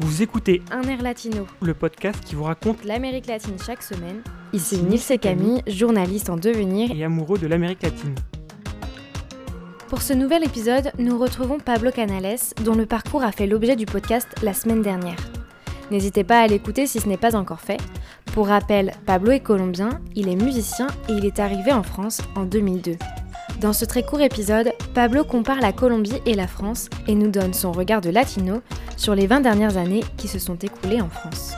Vous écoutez Un air latino, le podcast qui vous raconte l'Amérique latine chaque semaine. Ici Nils et Camille, journalistes en devenir. et amoureux de l'Amérique latine. Pour ce nouvel épisode, nous retrouvons Pablo Canales, dont le parcours a fait l'objet du podcast la semaine dernière. N'hésitez pas à l'écouter si ce n'est pas encore fait. Pour rappel, Pablo est colombien, il est musicien et il est arrivé en France en 2002. Dans ce très court épisode, Pablo compare la Colombie et la France et nous donne son regard de latino sur les 20 dernières années qui se sont écoulées en France.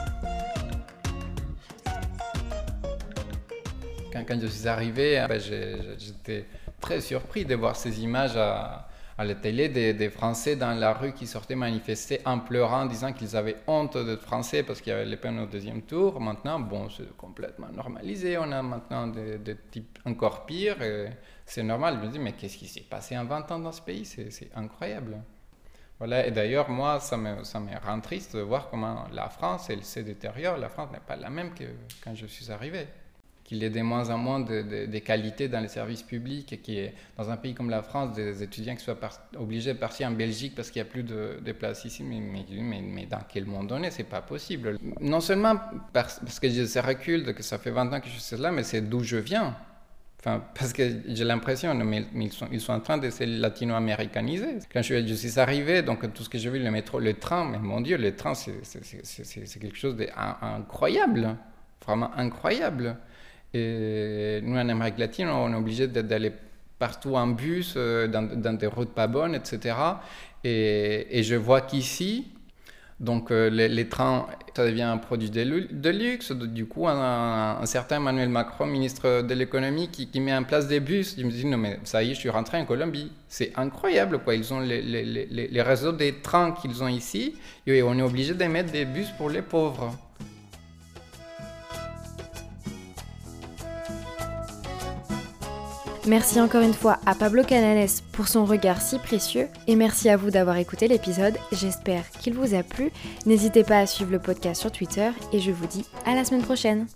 Quand, je suis arrivé, j'étais très surpris de voir ces images à, à la télé des, Français dans la rue qui sortaient manifester en pleurant, disant qu'ils avaient honte d'être Français parce qu'il y avait les peines au deuxième tour. Maintenant, bon, c'est complètement normalisé. On a maintenant des, types encore pires. C'est normal. Je me dis, mais qu'est-ce qui s'est passé en 20 ans dans ce pays? C'est c'est incroyable. Voilà, et d'ailleurs, moi, ça me, ça me rend triste de voir comment la France, elle se détériore. La France n'est pas la même que quand je suis arrivé. Qu'il y ait de moins en moins de, de- de qualité dans les services publics et qu'il y ait, dans un pays comme la France, des étudiants qui soient obligés de partir en Belgique parce qu'il n'y a plus de, de place ici. Mais, mais, mais, mais dans quel monde on est? C'est pas possible. Non seulement parce, que j'ai ce recul que ça fait 20 ans que je suis là, mais c'est d'où je viens. Enfin, parce que j'ai l'impression, mais, ils, sont, ils sont en train de se latino-américaniser. Quand je, je suis arrivé, donc tout ce que j'ai vu, le métro, le train, mais mon Dieu, le train, c'est quelque chose d'incroyable, vraiment incroyable. Et nous, en Amérique latine, on est obligé d'aller partout en bus, euh, dans, des routes pas bonnes, etc. Et, je vois qu'ici, donc euh, les, trains, ça devient un produit de, lu- de luxe. Du coup, un, certain Emmanuel Macron, ministre de l'économie, qui, met en place des bus. Je me dis, non mais ça y est, je suis rentré en Colombie. C'est incroyable, quoi. Ils ont les, les, réseaux des trains qu'ils ont ici, et on est obligé de mettre des bus pour les pauvres. Merci encore une fois à Pablo Canales pour son regard si précieux et merci à vous d'avoir écouté l'épisode. J'espère qu'il vous a plu. N'hésitez pas à suivre le podcast sur Twitter et je vous dis à la semaine prochaine.